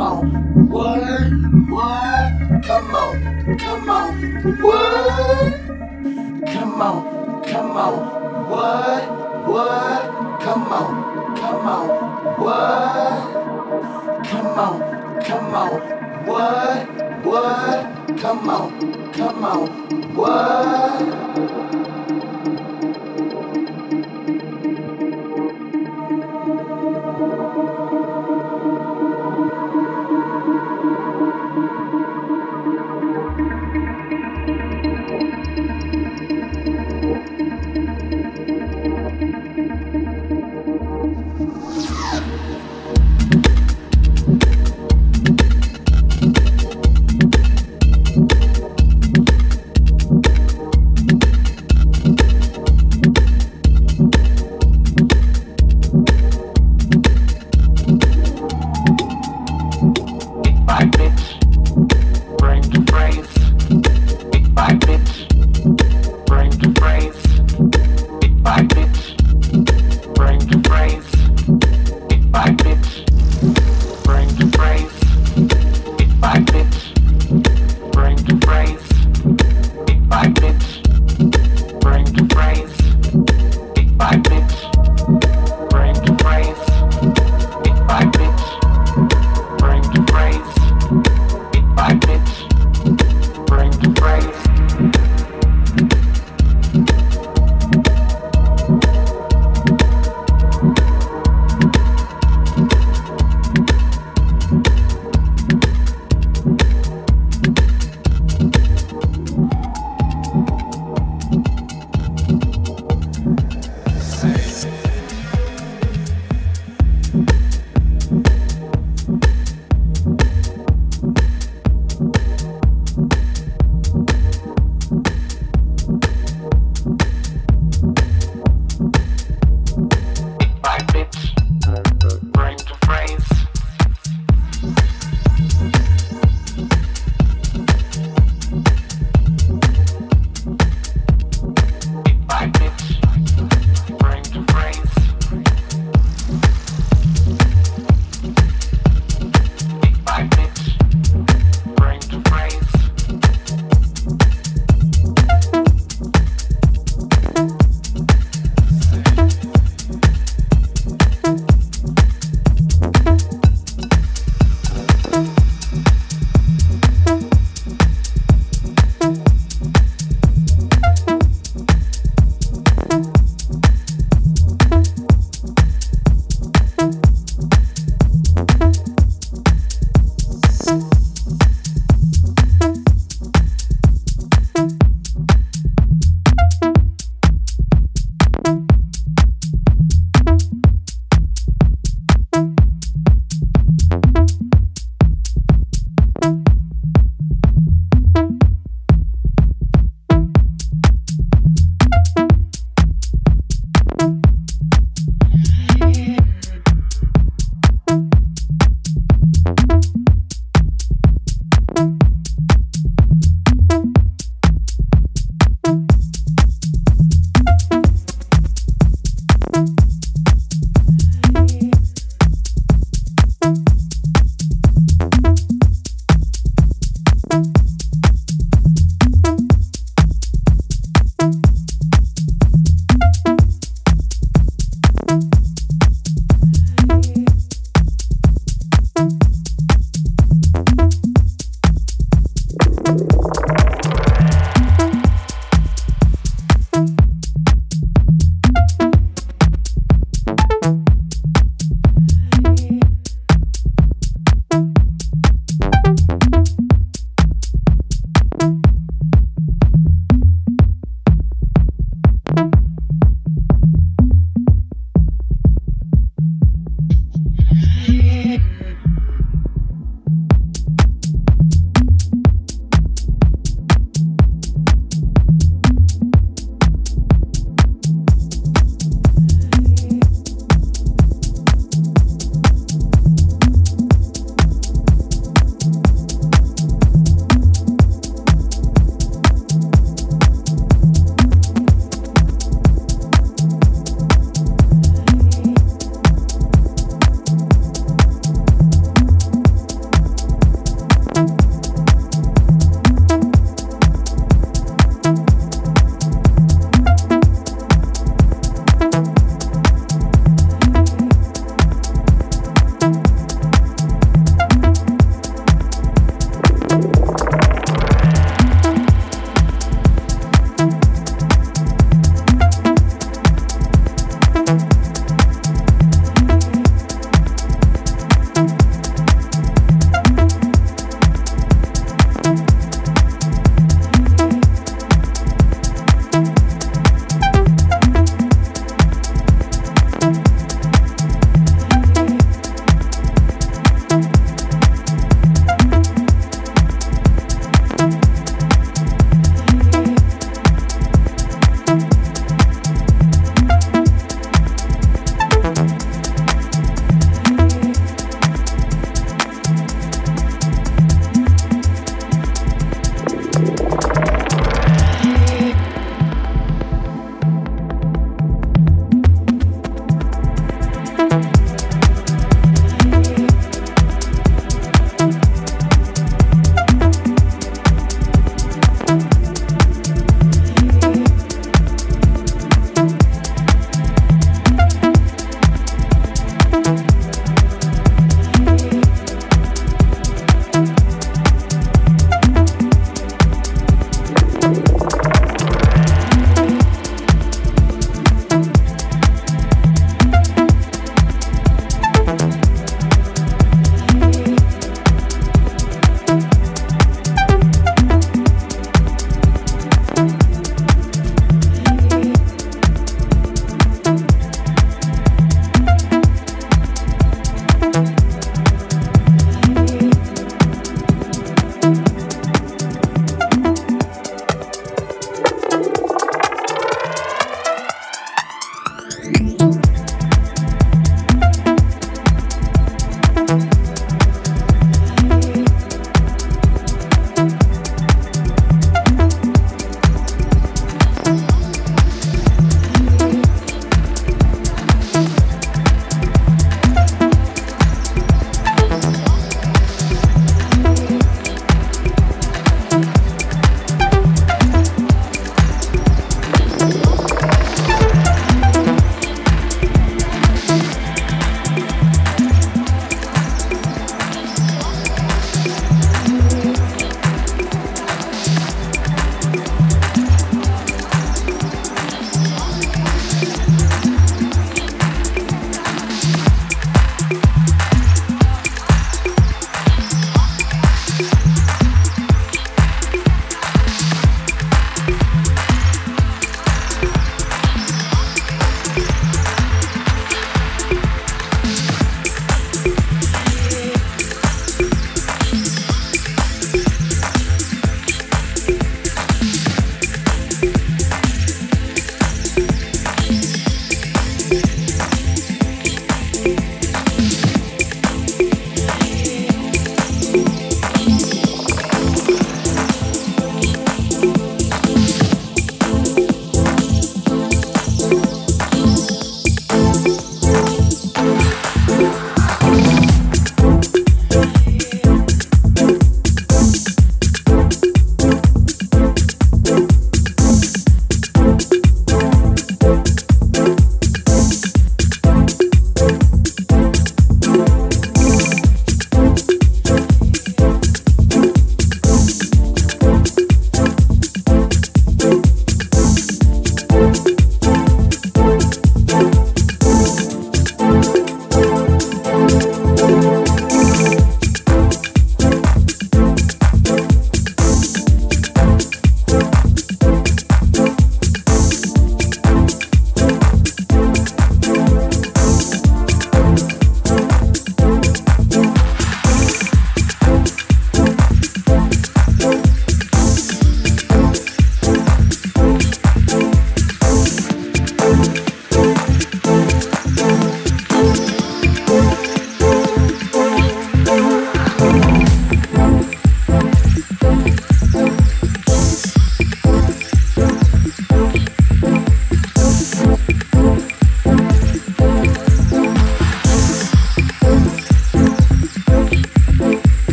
on, What? word, come on, come on, What? come on, come on, What? What? come on, come on, What? come on, come on, word, word, come on, come on.